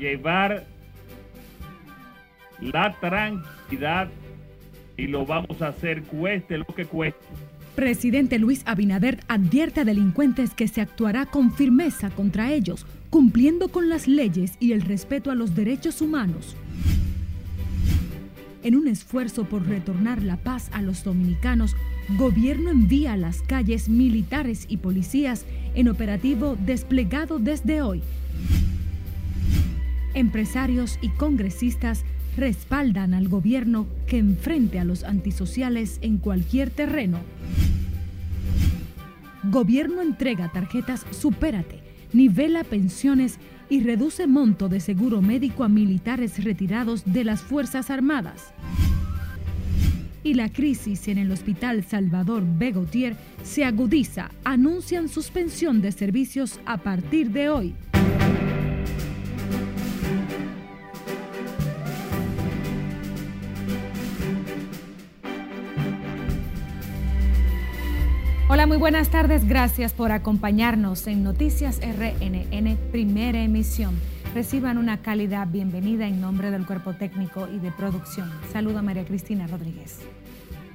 llevar la tranquilidad y lo vamos a hacer cueste lo que cueste. Presidente Luis Abinader advierte a delincuentes que se actuará con firmeza contra ellos, cumpliendo con las leyes y el respeto a los derechos humanos. En un esfuerzo por retornar la paz a los dominicanos, gobierno envía a las calles militares y policías en operativo desplegado desde hoy. Empresarios y congresistas respaldan al gobierno que enfrente a los antisociales en cualquier terreno. Gobierno entrega tarjetas Supérate, nivela pensiones y reduce monto de seguro médico a militares retirados de las Fuerzas Armadas. Y la crisis en el Hospital Salvador Begotier se agudiza. Anuncian suspensión de servicios a partir de hoy. Hola, muy buenas tardes. Gracias por acompañarnos en Noticias RNN, primera emisión. Reciban una cálida bienvenida en nombre del cuerpo técnico y de producción. Saludo a María Cristina Rodríguez.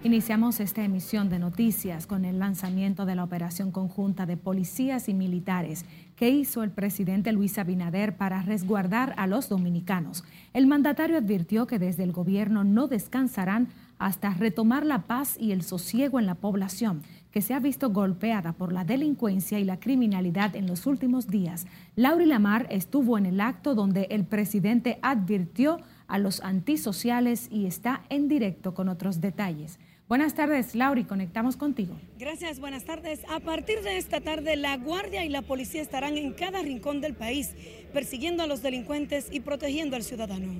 Iniciamos esta emisión de noticias con el lanzamiento de la operación conjunta de policías y militares que hizo el presidente Luis Abinader para resguardar a los dominicanos. El mandatario advirtió que desde el gobierno no descansarán hasta retomar la paz y el sosiego en la población que se ha visto golpeada por la delincuencia y la criminalidad en los últimos días. Lauri Lamar estuvo en el acto donde el presidente advirtió a los antisociales y está en directo con otros detalles. Buenas tardes, Lauri, conectamos contigo. Gracias, buenas tardes. A partir de esta tarde, la Guardia y la Policía estarán en cada rincón del país persiguiendo a los delincuentes y protegiendo al ciudadano.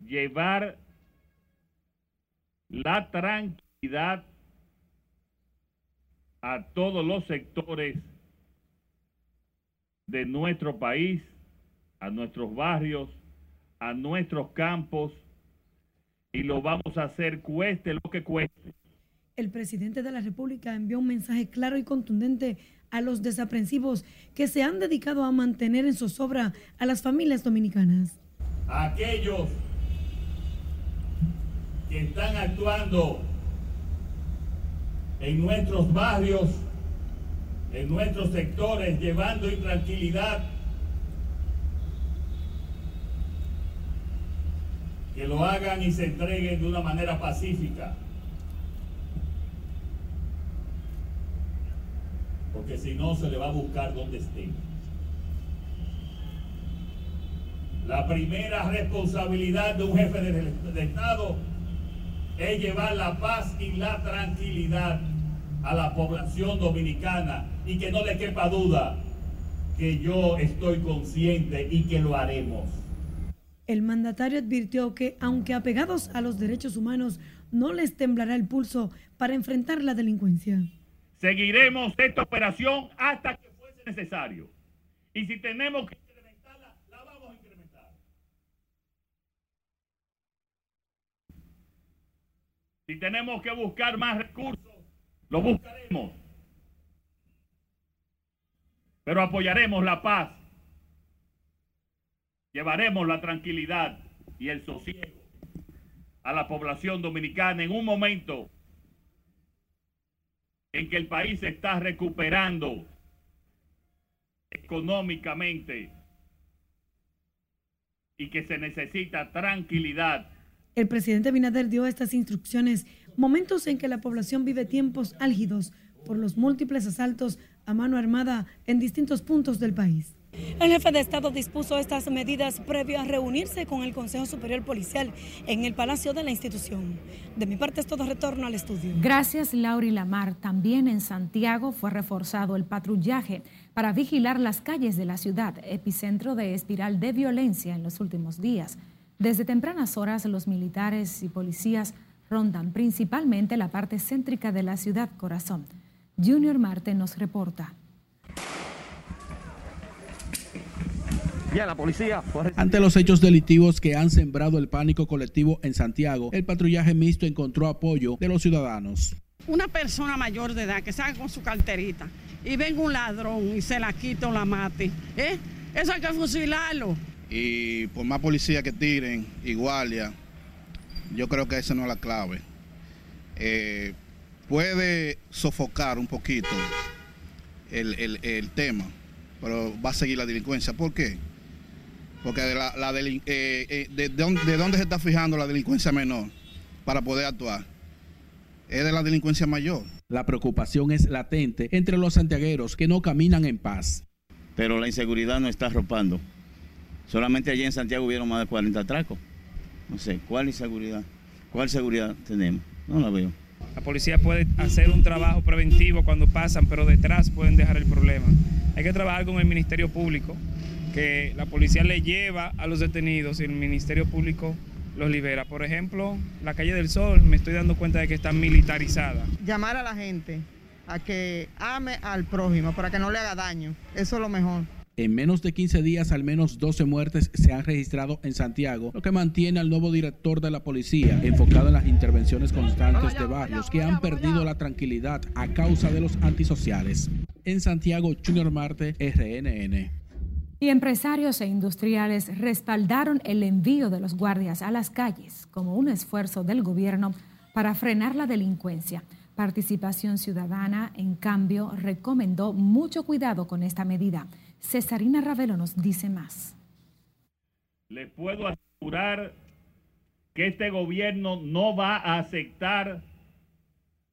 Llevar la tranquilidad a todos los sectores de nuestro país, a nuestros barrios, a nuestros campos, y lo vamos a hacer cueste lo que cueste. El presidente de la República envió un mensaje claro y contundente a los desaprensivos que se han dedicado a mantener en zozobra a las familias dominicanas. Aquellos que están actuando en nuestros barrios, en nuestros sectores, llevando intranquilidad. Que lo hagan y se entreguen de una manera pacífica. Porque si no, se le va a buscar donde estén. La primera responsabilidad de un jefe de, de Estado es llevar la paz y la tranquilidad a la población dominicana y que no le quepa duda que yo estoy consciente y que lo haremos. El mandatario advirtió que, aunque apegados a los derechos humanos, no les temblará el pulso para enfrentar la delincuencia. Seguiremos esta operación hasta que fuese necesario. Y si tenemos que incrementarla, la vamos a incrementar. Si tenemos que buscar más recursos, lo buscaremos. Pero apoyaremos la paz. Llevaremos la tranquilidad y el sosiego a la población dominicana en un momento en que el país se está recuperando económicamente y que se necesita tranquilidad. El presidente Binader dio estas instrucciones momentos en que la población vive tiempos álgidos por los múltiples asaltos a mano armada en distintos puntos del país. El jefe de Estado dispuso estas medidas previo a reunirse con el Consejo Superior Policial en el Palacio de la institución. De mi parte es todo retorno al estudio. Gracias, Lauri Lamar. También en Santiago fue reforzado el patrullaje para vigilar las calles de la ciudad, epicentro de espiral de violencia en los últimos días. Desde tempranas horas, los militares y policías rondan principalmente la parte céntrica de la ciudad corazón. Junior Marte nos reporta. la policía. Ante los hechos delictivos que han sembrado el pánico colectivo en Santiago, el patrullaje mixto encontró apoyo de los ciudadanos. Una persona mayor de edad que salga con su carterita y venga un ladrón y se la quita o la mate, ¿eh? Eso hay que fusilarlo Y por más policía que tiren y guardia, yo creo que esa no es la clave. Eh, puede sofocar un poquito el, tema, pero va a seguir la delincuencia. ¿Por qué? Porque de, la, eh, eh, de, dónde, se está fijando la delincuencia menor para poder actuar. Es de la delincuencia mayor. La preocupación es latente entre los santiagueros que no caminan en paz. Pero la inseguridad no está arropando. Solamente allí en Santiago hubieron más de 40 atracos. No sé, ¿cuál inseguridad? ¿Cuál seguridad tenemos? No la veo. La policía puede hacer un trabajo preventivo cuando pasan, pero detrás pueden dejar el problema. Hay que trabajar con el Ministerio Público, que la policía le lleva a los detenidos y el Ministerio Público los libera. Por ejemplo, la calle del Sol, me estoy dando cuenta de que está militarizada. Llamar a la gente a que ame al prójimo para que no le haga daño, eso es lo mejor. En menos de 15 días, al menos 12 muertes se han registrado en Santiago, lo que mantiene al nuevo director de la policía enfocado en las intervenciones constantes de barrios que han perdido la tranquilidad a causa de los antisociales. En Santiago, Junior Marte, RNN. Y empresarios e industriales respaldaron el envío de los guardias a las calles como un esfuerzo del gobierno para frenar la delincuencia. Participación Ciudadana, en cambio, recomendó mucho cuidado con esta medida Cesarina Ravelo nos dice más. Les puedo asegurar que este gobierno no va a aceptar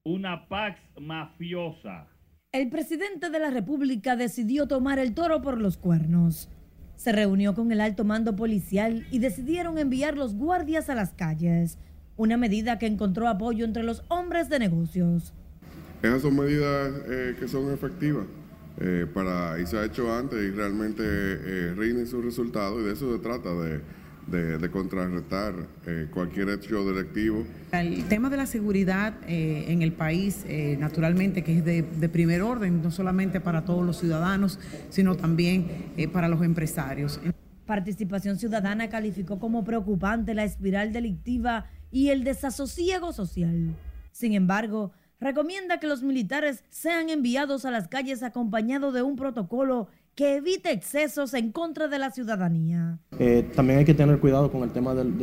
una pax mafiosa. El presidente de la República decidió tomar el toro por los cuernos. Se reunió con el alto mando policial y decidieron enviar los guardias a las calles, una medida que encontró apoyo entre los hombres de negocios. Esas son medidas eh, que son efectivas. Eh, para, y se ha hecho antes y realmente eh, rinden sus resultados y de eso se trata de, de, contrarrestar eh, cualquier hecho directivo. El tema de la seguridad eh, en el país, naturalmente, que es de, de, primer orden, no solamente para todos los ciudadanos, sino también para los empresarios. Participación Ciudadana calificó como preocupante la espiral delictiva y el desasosiego social. Sin embargo, recomienda que los militares sean enviados a las calles acompañados de un protocolo que evite excesos en contra de la ciudadanía. Eh, también hay que tener cuidado con el tema del,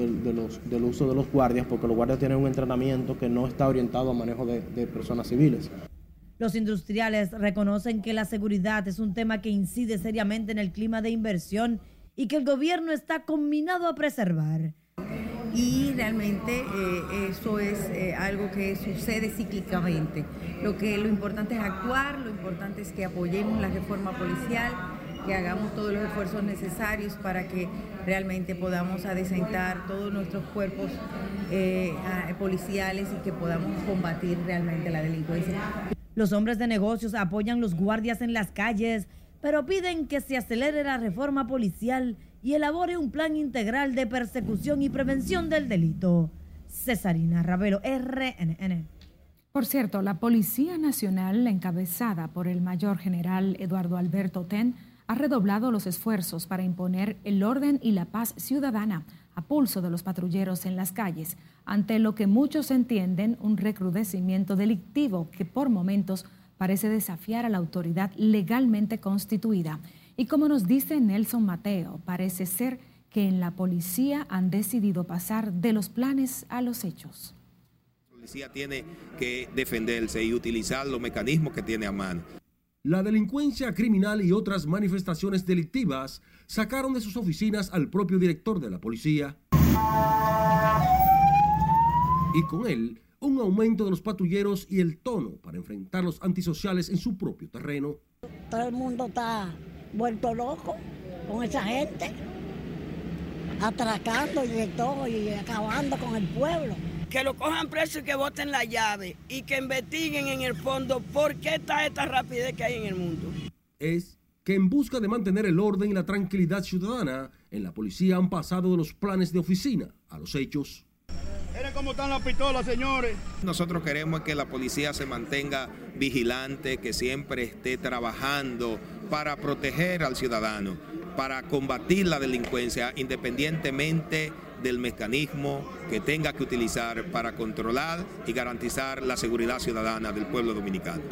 uso de los guardias, porque los guardias tienen un entrenamiento que no está orientado a manejo de, de personas civiles. Los industriales reconocen que la seguridad es un tema que incide seriamente en el clima de inversión y que el gobierno está combinado a preservar y realmente eh, eso es eh, algo que sucede cíclicamente. Lo, que, lo importante es actuar, lo importante es que apoyemos la reforma policial, que hagamos todos los esfuerzos necesarios para que realmente podamos adecentar todos nuestros cuerpos eh, policiales y que podamos combatir realmente la delincuencia. Los hombres de negocios apoyan los guardias en las calles, pero piden que se acelere la reforma policial y elabore un plan integral de persecución y prevención del delito. Cesarina Ravelo, RNN. Por cierto, la Policía Nacional, encabezada por el mayor general Eduardo Alberto Ten, ha redoblado los esfuerzos para imponer el orden y la paz ciudadana a pulso de los patrulleros en las calles, ante lo que muchos entienden un recrudecimiento delictivo que por momentos parece desafiar a la autoridad legalmente constituida. Y como nos dice Nelson Mateo, parece ser que en la policía han decidido pasar de los planes a los hechos. La policía tiene que defenderse y utilizar los mecanismos que tiene a mano. La delincuencia criminal y otras manifestaciones delictivas sacaron de sus oficinas al propio director de la policía. Y con él, un aumento de los patrulleros y el tono para enfrentar los antisociales en su propio terreno. Todo el mundo está vuelto loco con esa gente, atracando y de todo y acabando con el pueblo. Que lo cojan preso y que voten la llave y que investiguen en el fondo por qué está esta rapidez que hay en el mundo. Es que en busca de mantener el orden y la tranquilidad ciudadana, en la policía han pasado de los planes de oficina a los hechos. Miren cómo están las pistolas, señores. Nosotros queremos que la policía se mantenga vigilante, que siempre esté trabajando para proteger al ciudadano, para combatir la delincuencia independientemente del mecanismo que tenga que utilizar para controlar y garantizar la seguridad ciudadana del pueblo dominicano.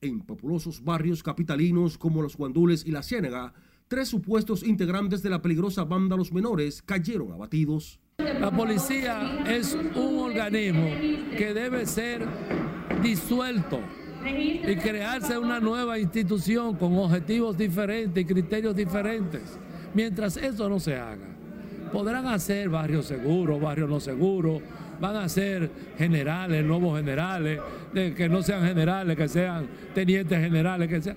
En populosos barrios capitalinos como los Guandules y la Ciénaga, tres supuestos integrantes de la peligrosa banda Los Menores cayeron abatidos. La policía es un organismo que debe ser disuelto y crearse una nueva institución con objetivos diferentes y criterios diferentes. Mientras eso no se haga, podrán hacer barrios seguros, barrios no seguros, van a ser generales, nuevos generales, de que no sean generales, que sean tenientes generales, que sean...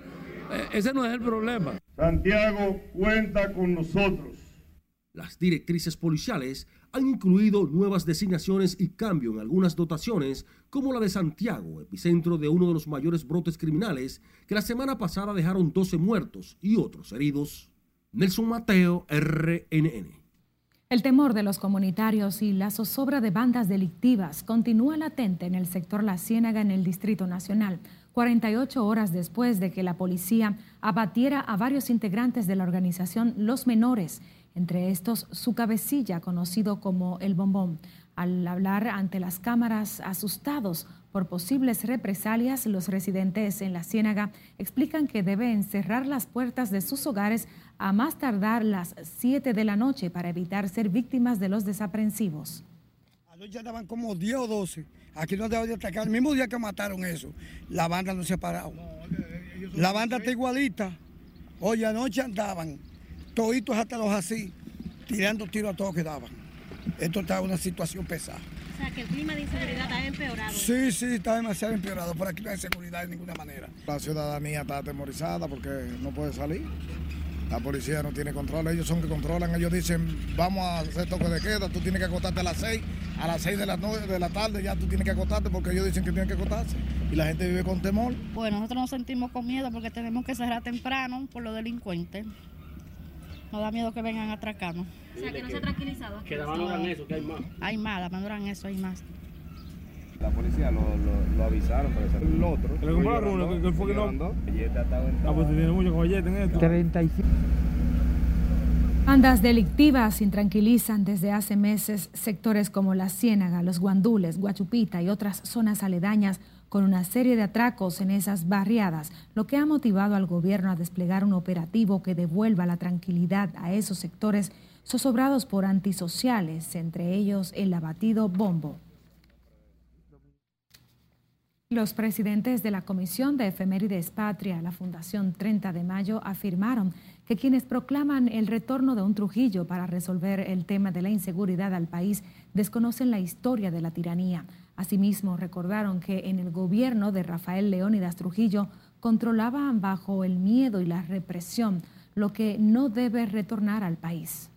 Eh, ese no es el problema. Santiago cuenta con nosotros. Las directrices policiales han incluido nuevas designaciones y cambio en algunas dotaciones, como la de Santiago, epicentro de uno de los mayores brotes criminales, que la semana pasada dejaron 12 muertos y otros heridos. Nelson Mateo, RNN. El temor de los comunitarios y la zozobra de bandas delictivas continúa latente en el sector La Ciénaga en el Distrito Nacional, 48 horas después de que la policía abatiera a varios integrantes de la organización Los Menores entre estos su cabecilla conocido como el bombón. Al hablar ante las cámaras asustados por posibles represalias, los residentes en la Ciénaga explican que deben cerrar las puertas de sus hogares a más tardar las 7 de la noche para evitar ser víctimas de los desaprensivos. Anoche andaban como 10 o 12. Aquí no debo de atacar. El mismo día que mataron eso, la banda no se ha parado. La banda está igualita. Oye, anoche andaban toditos hasta los así, tirando tiros a todos que daban. Esto está en una situación pesada. O sea, que el clima de inseguridad ha empeorado. Sí, sí, está demasiado empeorado. Por aquí no hay seguridad de ninguna manera. La ciudadanía está atemorizada porque no puede salir. La policía no tiene control, ellos son que controlan, ellos dicen, vamos a hacer toque de queda, tú tienes que acostarte a las 6, a las 6 de la, de la tarde ya tú tienes que acostarte porque ellos dicen que tienen que acostarse y la gente vive con temor. Bueno, nosotros nos sentimos con miedo porque tenemos que cerrar temprano por los delincuentes. Nos da miedo que vengan a atracarnos. O sea, que no se ha tranquilizado. Que la valoran eso, que hay más. Hay más, la valoran eso, hay más. La policía lo, lo, lo avisaron, pero el otro. Que le compraron uno, que fue que no. Ah, pues tiene mucho caballete en esto. 35. Bandas delictivas intranquilizan desde hace meses sectores como La Ciénaga, Los Guandules, Guachupita y otras zonas aledañas con una serie de atracos en esas barriadas, lo que ha motivado al gobierno a desplegar un operativo que devuelva la tranquilidad a esos sectores zozobrados por antisociales, entre ellos el abatido Bombo. Los presidentes de la Comisión de Efemérides Patria, la Fundación 30 de Mayo, afirmaron que quienes proclaman el retorno de un Trujillo para resolver el tema de la inseguridad al país desconocen la historia de la tiranía. Asimismo, recordaron que en el gobierno de Rafael Leónidas Trujillo controlaban bajo el miedo y la represión, lo que no debe retornar al país.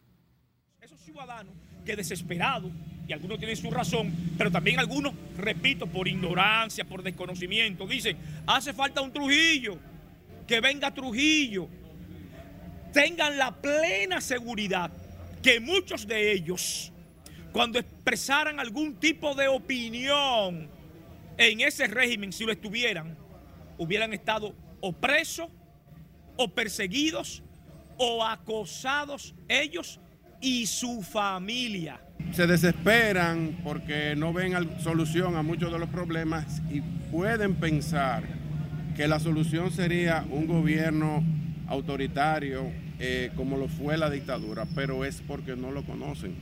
Esos ciudadanos que desesperados, y algunos tienen su razón, pero también algunos, repito, por ignorancia, por desconocimiento, dicen, hace falta un Trujillo, que venga Trujillo. Tengan la plena seguridad que muchos de ellos cuando expresaran algún tipo de opinión en ese régimen, si lo estuvieran, hubieran estado o presos, o perseguidos, o acosados ellos y su familia. Se desesperan porque no ven solución a muchos de los problemas y pueden pensar que la solución sería un gobierno autoritario eh, como lo fue la dictadura, pero es porque no lo conocen.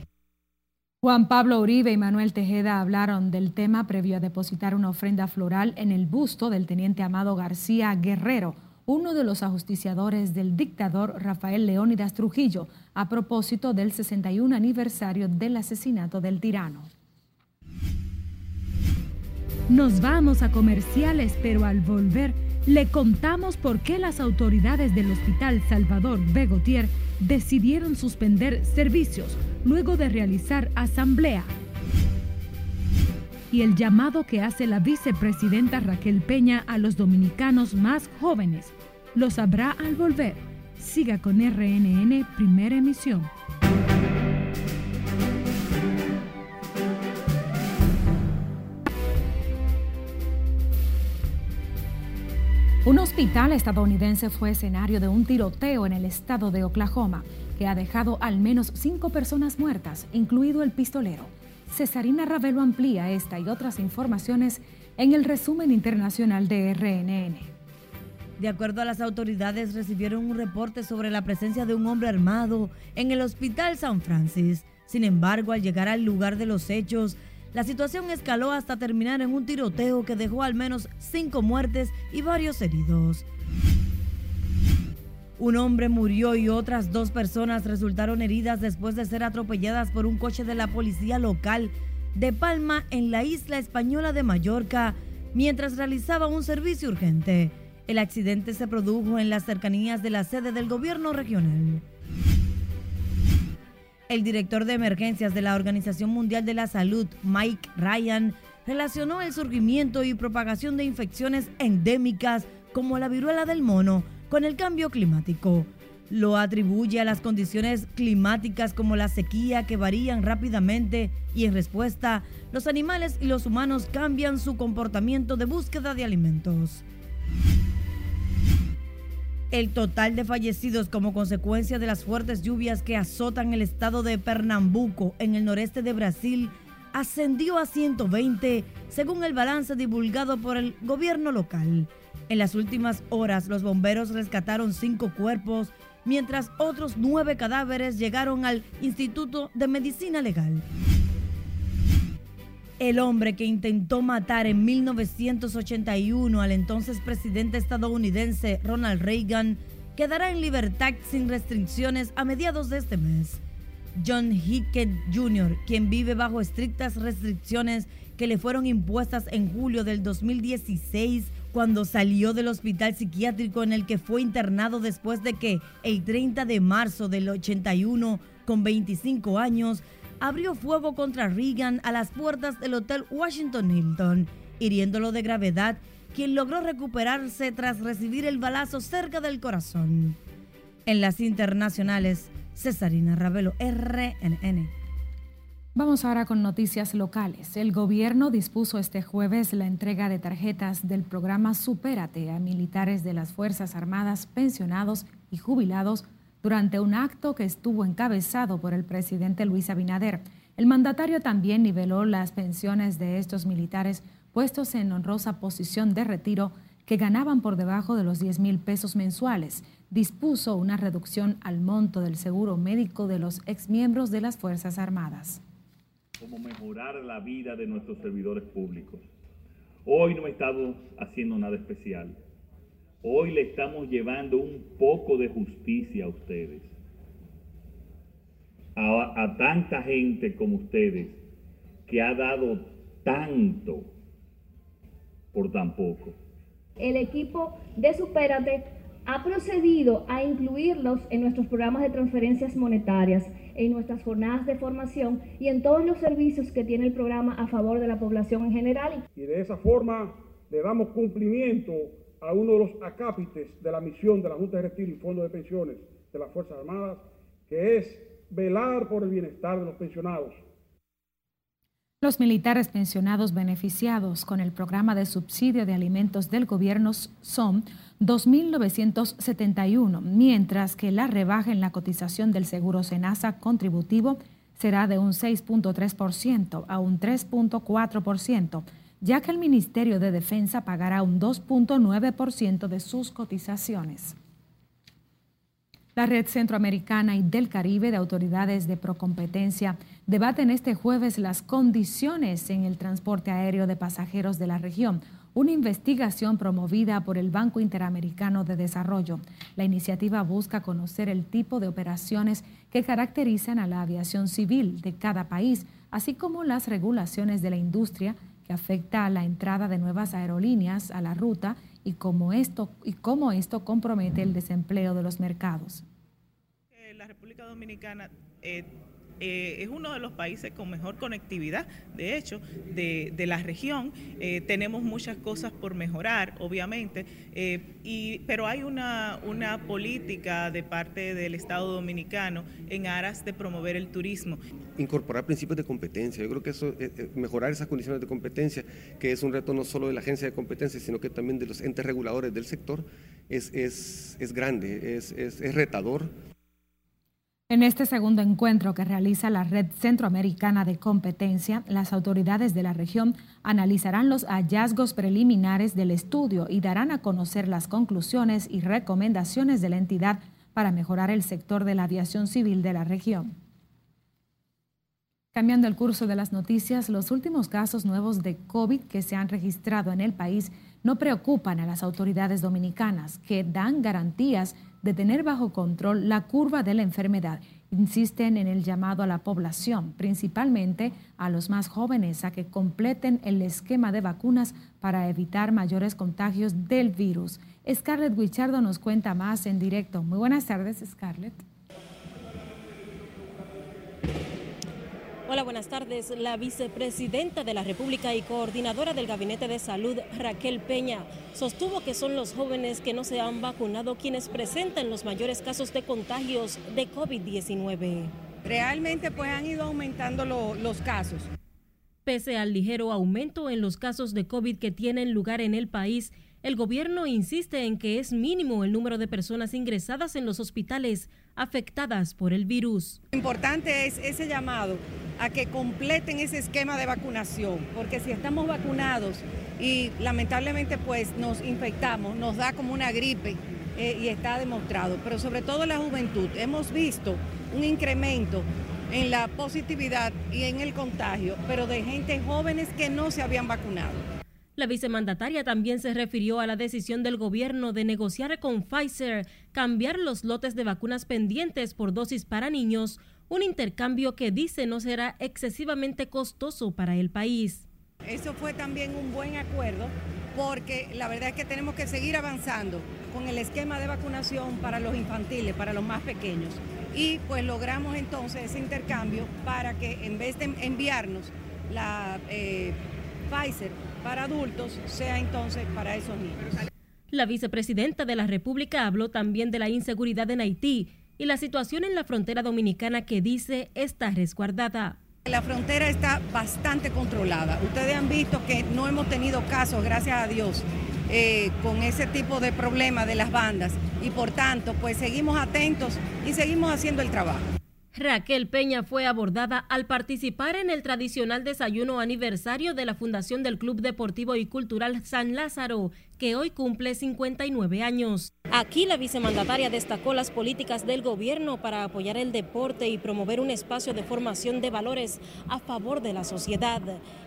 Juan Pablo Uribe y Manuel Tejeda hablaron del tema previo a depositar una ofrenda floral en el busto del teniente Amado García Guerrero, uno de los ajusticiadores del dictador Rafael Leónidas Trujillo, a propósito del 61 aniversario del asesinato del tirano. Nos vamos a comerciales, pero al volver le contamos por qué las autoridades del Hospital Salvador Begotier decidieron suspender servicios luego de realizar asamblea. Y el llamado que hace la vicepresidenta Raquel Peña a los dominicanos más jóvenes lo sabrá al volver. Siga con RNN Primera Emisión. Hospital estadounidense fue escenario de un tiroteo en el estado de Oklahoma que ha dejado al menos cinco personas muertas, incluido el pistolero. Cesarina Ravelo amplía esta y otras informaciones en el resumen internacional de RNN. De acuerdo a las autoridades, recibieron un reporte sobre la presencia de un hombre armado en el Hospital San Francis. Sin embargo, al llegar al lugar de los hechos, la situación escaló hasta terminar en un tiroteo que dejó al menos cinco muertes y varios heridos. Un hombre murió y otras dos personas resultaron heridas después de ser atropelladas por un coche de la policía local de Palma en la isla española de Mallorca mientras realizaba un servicio urgente. El accidente se produjo en las cercanías de la sede del gobierno regional. El director de emergencias de la Organización Mundial de la Salud, Mike Ryan, relacionó el surgimiento y propagación de infecciones endémicas como la viruela del mono con el cambio climático. Lo atribuye a las condiciones climáticas como la sequía que varían rápidamente y en respuesta los animales y los humanos cambian su comportamiento de búsqueda de alimentos. El total de fallecidos como consecuencia de las fuertes lluvias que azotan el estado de Pernambuco en el noreste de Brasil ascendió a 120 según el balance divulgado por el gobierno local. En las últimas horas, los bomberos rescataron cinco cuerpos, mientras otros nueve cadáveres llegaron al Instituto de Medicina Legal. El hombre que intentó matar en 1981 al entonces presidente estadounidense Ronald Reagan quedará en libertad sin restricciones a mediados de este mes. John Hickett Jr., quien vive bajo estrictas restricciones que le fueron impuestas en julio del 2016 cuando salió del hospital psiquiátrico en el que fue internado después de que el 30 de marzo del 81, con 25 años, abrió fuego contra Reagan a las puertas del Hotel Washington Hilton, hiriéndolo de gravedad, quien logró recuperarse tras recibir el balazo cerca del corazón. En las internacionales, Cesarina Ravelo, RNN. Vamos ahora con noticias locales. El gobierno dispuso este jueves la entrega de tarjetas del programa Supérate a militares de las Fuerzas Armadas pensionados y jubilados durante un acto que estuvo encabezado por el presidente Luis Abinader. El mandatario también niveló las pensiones de estos militares puestos en honrosa posición de retiro que ganaban por debajo de los 10 mil pesos mensuales. Dispuso una reducción al monto del seguro médico de los exmiembros de las Fuerzas Armadas cómo mejorar la vida de nuestros servidores públicos. Hoy no estamos haciendo nada especial. Hoy le estamos llevando un poco de justicia a ustedes. A, a tanta gente como ustedes que ha dado tanto por tan poco. El equipo de Supérate ha procedido a incluirlos en nuestros programas de transferencias monetarias, en nuestras jornadas de formación y en todos los servicios que tiene el programa a favor de la población en general. Y de esa forma le damos cumplimiento a uno de los acápites de la misión de la Junta de Retiro y Fondo de Pensiones de las Fuerzas Armadas, que es velar por el bienestar de los pensionados. Los militares pensionados beneficiados con el programa de subsidio de alimentos del gobierno son 2.971, mientras que la rebaja en la cotización del seguro Senasa contributivo será de un 6.3% a un 3.4%, ya que el Ministerio de Defensa pagará un 2.9% de sus cotizaciones. La Red Centroamericana y del Caribe de Autoridades de Procompetencia debaten este jueves las condiciones en el transporte aéreo de pasajeros de la región, una investigación promovida por el Banco Interamericano de Desarrollo. La iniciativa busca conocer el tipo de operaciones que caracterizan a la aviación civil de cada país, así como las regulaciones de la industria que afecta a la entrada de nuevas aerolíneas a la ruta y cómo esto, y cómo esto compromete el desempleo de los mercados. La República Dominicana eh, eh, es uno de los países con mejor conectividad, de hecho, de, la región. Eh, tenemos muchas cosas por mejorar, obviamente, eh, y, pero hay una, una política de parte del Estado dominicano en aras de promover el turismo. Incorporar principios de competencia. Yo creo que eso, mejorar esas condiciones de competencia, que es un reto no solo de la agencia de competencia, sino que también de los entes reguladores del sector, es, es, es grande, es, es retador. En este segundo encuentro que realiza la Red Centroamericana de Competencia, las autoridades de la región analizarán los hallazgos preliminares del estudio y darán a conocer las conclusiones y recomendaciones de la entidad para mejorar el sector de la aviación civil de la región. Cambiando el curso de las noticias, los últimos casos nuevos de COVID que se han registrado en el país no preocupan a las autoridades dominicanas, que dan garantías de tener bajo control la curva de la enfermedad. Insisten en el llamado a la población, principalmente a los más jóvenes, a que completen el esquema de vacunas para evitar mayores contagios del virus. Scarlett Wichardo nos cuenta más en directo. Muy buenas tardes, Scarlett. Hola, buenas tardes. La vicepresidenta de la República y coordinadora del Gabinete de Salud, Raquel Peña, sostuvo que son los jóvenes que no se han vacunado quienes presentan los mayores casos de contagios de COVID-19. Realmente pues han ido aumentando los casos. Pese al ligero aumento en los casos de COVID que tienen lugar en el país, el gobierno insiste en que es mínimo el número de personas ingresadas en los hospitales afectadas por el virus. Lo importante es ese llamado a que completen ese esquema de vacunación, porque si estamos vacunados y lamentablemente pues nos infectamos, nos da como una gripe eh, y está demostrado, pero sobre todo la juventud, hemos visto un incremento en la positividad y en el contagio, pero de gente jóvenes que no se habían vacunado. La vicemandataria también se refirió a la decisión del gobierno de negociar con Pfizer cambiar los lotes de vacunas pendientes por dosis para niños, un intercambio que dice no será excesivamente costoso para el país. Eso fue también un buen acuerdo porque la verdad es que tenemos que seguir avanzando con el esquema de vacunación para los infantiles, para los más pequeños. Y pues logramos entonces ese intercambio para que en vez de enviarnos la eh, Pfizer para adultos sea entonces para esos niños. La vicepresidenta de la República habló también de la inseguridad en Haití y la situación en la frontera dominicana que dice está resguardada. La frontera está bastante controlada. Ustedes han visto que no hemos tenido casos, gracias a Dios, eh, con ese tipo de problema de las bandas y por tanto, pues seguimos atentos y seguimos haciendo el trabajo. Raquel Peña fue abordada al participar en el tradicional desayuno aniversario de la Fundación del Club Deportivo y Cultural San Lázaro, que hoy cumple 59 años. Aquí la vicemandataria destacó las políticas del gobierno para apoyar el deporte y promover un espacio de formación de valores a favor de la sociedad.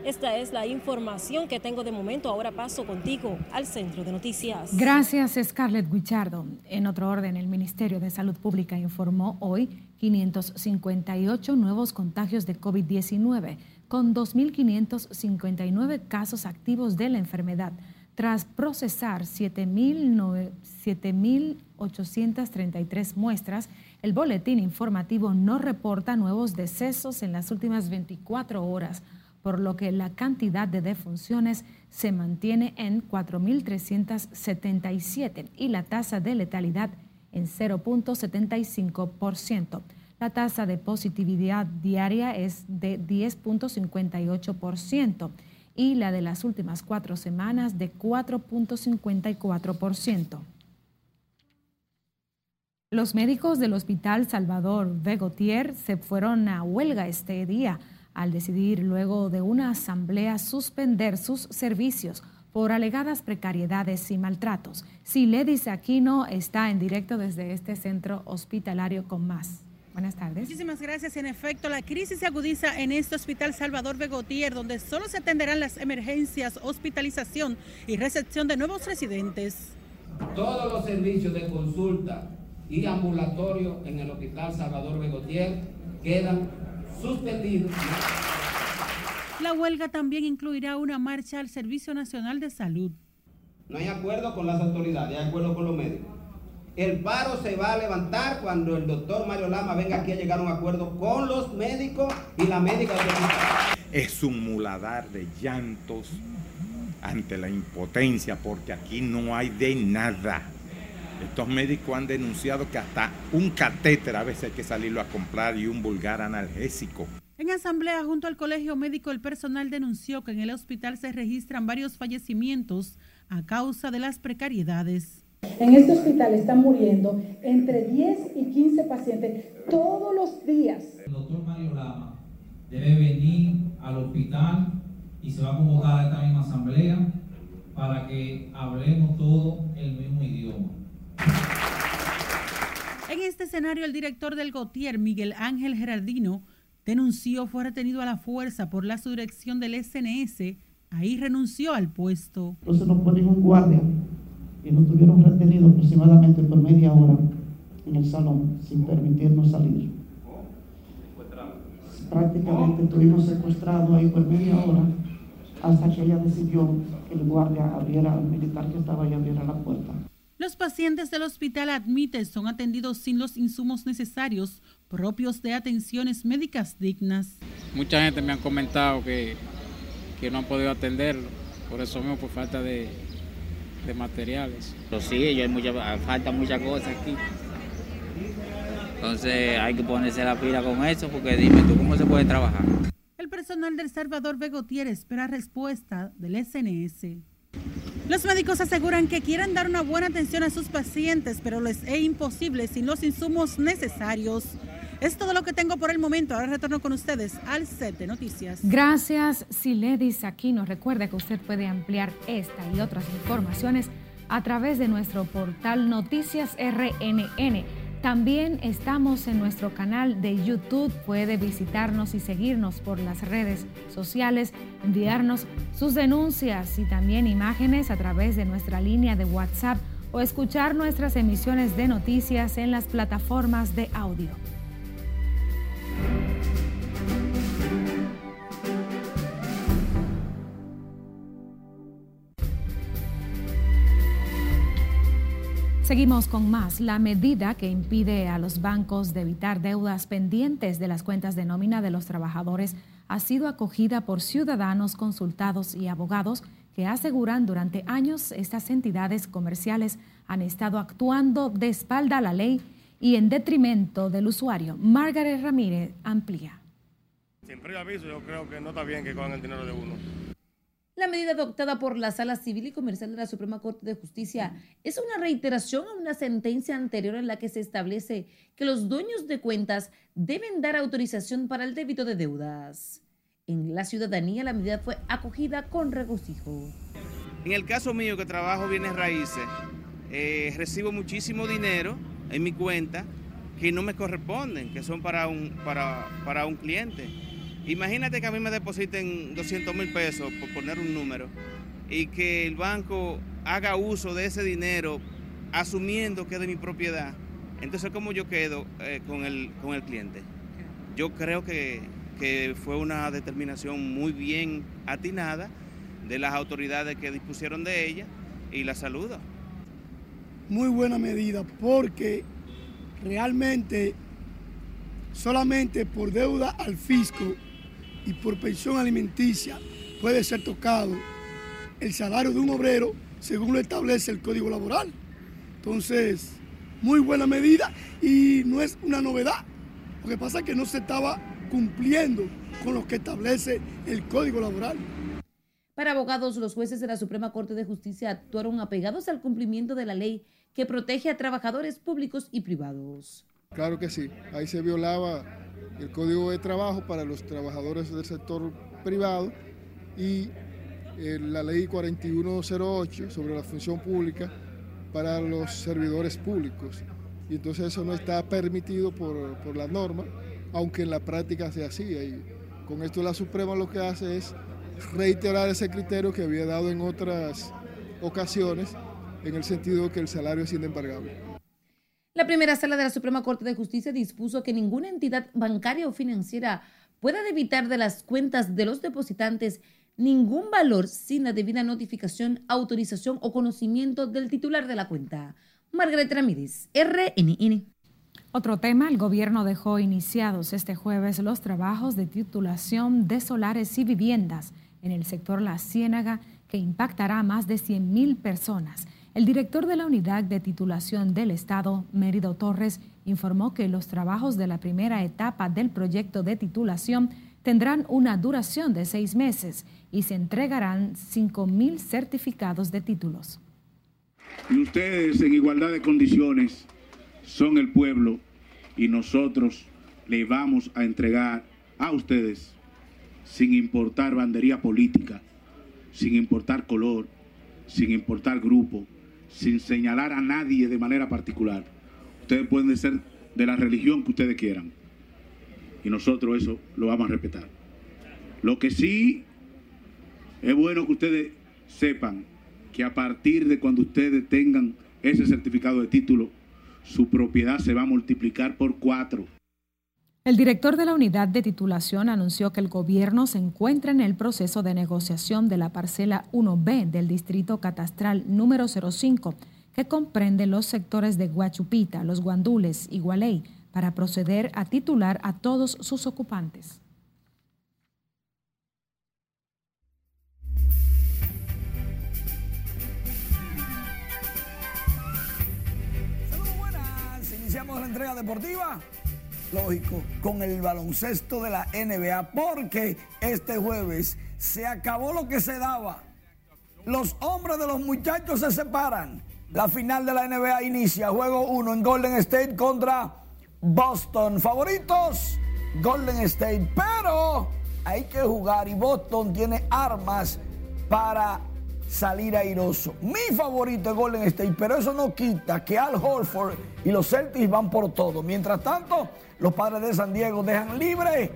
Esta es la información que tengo de momento. Ahora paso contigo al centro de noticias. Gracias, Scarlett Guichardo. En otro orden, el Ministerio de Salud Pública informó hoy 558 nuevos contagios de COVID-19, con 2.559 casos activos de la enfermedad tras procesar 7.833 muestras, el boletín informativo no reporta nuevos decesos en las últimas 24 horas, por lo que la cantidad de defunciones se mantiene en 4.377 y la tasa de letalidad 0.75%. La tasa de positividad diaria es de 10.58% y la de las últimas cuatro semanas de 4.54%. Los médicos del Hospital Salvador Vegotier se fueron a huelga este día al decidir luego de una asamblea suspender sus servicios por alegadas precariedades y maltratos. Siledis Aquino está en directo desde este centro hospitalario con más. Buenas tardes. Muchísimas gracias. En efecto, la crisis se agudiza en este hospital Salvador Begotier, donde solo se atenderán las emergencias, hospitalización y recepción de nuevos residentes. Todos los servicios de consulta y ambulatorio en el hospital Salvador Begotier quedan suspendidos. La huelga también incluirá una marcha al Servicio Nacional de Salud. No hay acuerdo con las autoridades, hay acuerdo con los médicos. El paro se va a levantar cuando el doctor Mario Lama venga aquí a llegar a un acuerdo con los médicos y la médica Es un muladar de llantos ante la impotencia porque aquí no hay de nada. Estos médicos han denunciado que hasta un catéter a veces hay que salirlo a comprar y un vulgar analgésico. En asamblea junto al Colegio Médico, el personal denunció que en el hospital se registran varios fallecimientos a causa de las precariedades. En este hospital están muriendo entre 10 y 15 pacientes todos los días. El doctor Mario Lama debe venir al hospital y se va a convocar a esta misma asamblea para que hablemos todo el mismo idioma. En este escenario, el director del Gautier, Miguel Ángel Gerardino, denunció fue retenido a la fuerza por la subdirección del SNS. Ahí renunció al puesto. Entonces no fue ningún guardia y nos tuvieron retenido aproximadamente por media hora en el salón sin permitirnos salir. Prácticamente estuvimos secuestrados ahí por media hora hasta que ella decidió que el guardia abriera, el militar que estaba ahí abriera la puerta. Los pacientes del hospital Admite son atendidos sin los insumos necesarios propios de atenciones médicas dignas. Mucha gente me ha comentado que, que no han podido atenderlo, por eso mismo por falta de, de materiales. Pero sí, hay mucha, falta muchas cosas aquí. Entonces hay que ponerse la pila con eso, porque dime tú, ¿cómo se puede trabajar? El personal del Salvador Begotier espera respuesta del SNS. Los médicos aseguran que quieren dar una buena atención a sus pacientes, pero les es imposible sin los insumos necesarios. Es todo lo que tengo por el momento. Ahora retorno con ustedes al set de noticias. Gracias, Siledis Aquino. Recuerde que usted puede ampliar esta y otras informaciones a través de nuestro portal Noticias RNN. También estamos en nuestro canal de YouTube. Puede visitarnos y seguirnos por las redes sociales, enviarnos sus denuncias y también imágenes a través de nuestra línea de WhatsApp o escuchar nuestras emisiones de noticias en las plataformas de audio. Seguimos con más. La medida que impide a los bancos de evitar deudas pendientes de las cuentas de nómina de los trabajadores ha sido acogida por ciudadanos consultados y abogados que aseguran durante años estas entidades comerciales han estado actuando de espalda a la ley y en detrimento del usuario. Margaret Ramírez amplía. Siempre aviso, yo creo que no está bien que cojan el dinero de uno. La medida adoptada por la Sala Civil y Comercial de la Suprema Corte de Justicia es una reiteración a una sentencia anterior en la que se establece que los dueños de cuentas deben dar autorización para el débito de deudas. En la ciudadanía la medida fue acogida con regocijo. En el caso mío que trabajo bienes raíces, eh, recibo muchísimo dinero en mi cuenta que no me corresponden, que son para un, para, para un cliente. Imagínate que a mí me depositen 200 mil pesos, por poner un número, y que el banco haga uso de ese dinero asumiendo que es de mi propiedad. Entonces, ¿cómo yo quedo eh, con, el, con el cliente? Yo creo que, que fue una determinación muy bien atinada de las autoridades que dispusieron de ella y la saludo. Muy buena medida porque realmente solamente por deuda al fisco y por pensión alimenticia puede ser tocado el salario de un obrero según lo establece el Código Laboral. Entonces, muy buena medida y no es una novedad. Lo que pasa es que no se estaba cumpliendo con lo que establece el Código Laboral. Para abogados, los jueces de la Suprema Corte de Justicia actuaron apegados al cumplimiento de la ley que protege a trabajadores públicos y privados. Claro que sí, ahí se violaba el Código de Trabajo para los trabajadores del sector privado y eh, la ley 4108 sobre la función pública para los servidores públicos. Y entonces eso no está permitido por, por la norma, aunque en la práctica se hacía. Y con esto la Suprema lo que hace es reiterar ese criterio que había dado en otras ocasiones, en el sentido de que el salario es inembargable. La primera sala de la Suprema Corte de Justicia dispuso que ninguna entidad bancaria o financiera pueda debitar de las cuentas de los depositantes ningún valor sin la debida notificación, autorización o conocimiento del titular de la cuenta. Margaret Ramírez, RNN. Otro tema, el gobierno dejó iniciados este jueves los trabajos de titulación de solares y viviendas en el sector La Ciénaga que impactará a más de 100.000 personas. El director de la Unidad de Titulación del Estado, Mérido Torres, informó que los trabajos de la primera etapa del proyecto de titulación tendrán una duración de seis meses y se entregarán 5.000 certificados de títulos. Y ustedes en igualdad de condiciones son el pueblo y nosotros le vamos a entregar a ustedes, sin importar bandería política, sin importar color, sin importar grupo, sin señalar a nadie de manera particular. Ustedes pueden ser de la religión que ustedes quieran. Y nosotros eso lo vamos a respetar. Lo que sí es bueno que ustedes sepan que a partir de cuando ustedes tengan ese certificado de título, su propiedad se va a multiplicar por cuatro. El director de la unidad de titulación anunció que el gobierno se encuentra en el proceso de negociación de la parcela 1B del distrito catastral número 05, que comprende los sectores de Guachupita, Los Guandules y Gualey, para proceder a titular a todos sus ocupantes. Saludos buenas, iniciamos la entrega deportiva lógico, con el baloncesto de la NBA, porque este jueves se acabó lo que se daba. Los hombres de los muchachos se separan. La final de la NBA inicia, juego 1 en Golden State contra Boston. Favoritos, Golden State, pero hay que jugar y Boston tiene armas para salir airoso. Mi favorito es Golden State, pero eso no quita que Al Horford y los Celtics van por todo. Mientras tanto, los padres de San Diego dejan libre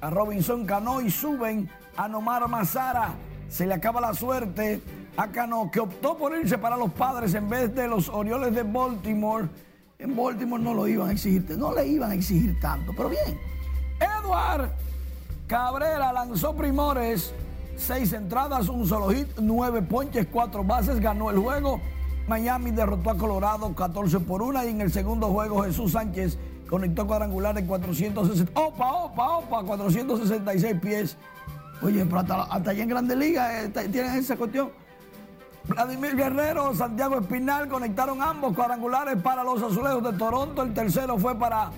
a Robinson Cano y suben a Nomar Mazara. Se le acaba la suerte a Cano, que optó por irse para los padres en vez de los Orioles de Baltimore. En Baltimore no lo iban a exigir, no le iban a exigir tanto, pero bien. Edward Cabrera lanzó primores Seis entradas, un solo hit, nueve ponches, cuatro bases, ganó el juego. Miami derrotó a Colorado 14 por 1 y en el segundo juego Jesús Sánchez conectó cuadrangular de 460. Opa, opa, opa, 466 pies. Oye, pero hasta, allá en Grande Liga eh, tienen esa cuestión. Vladimir Guerrero, Santiago Espinal conectaron ambos cuadrangulares para los azulejos de Toronto. El tercero fue para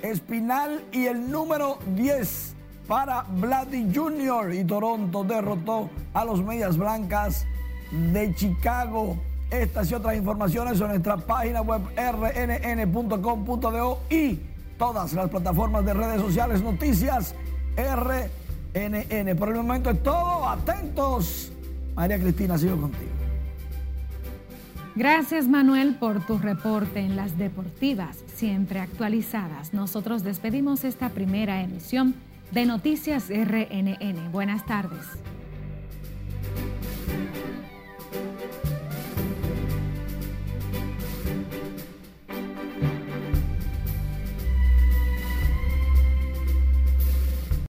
Espinal y el número 10 para Vladdy Jr. y Toronto derrotó a los Medias Blancas de Chicago. Estas y otras informaciones en nuestra página web rnn.com.do y todas las plataformas de redes sociales, noticias RNN. Por el momento es todo. Atentos. María Cristina, sigo contigo. Gracias Manuel por tu reporte en las deportivas, siempre actualizadas. Nosotros despedimos esta primera emisión de Noticias RNN. Buenas tardes.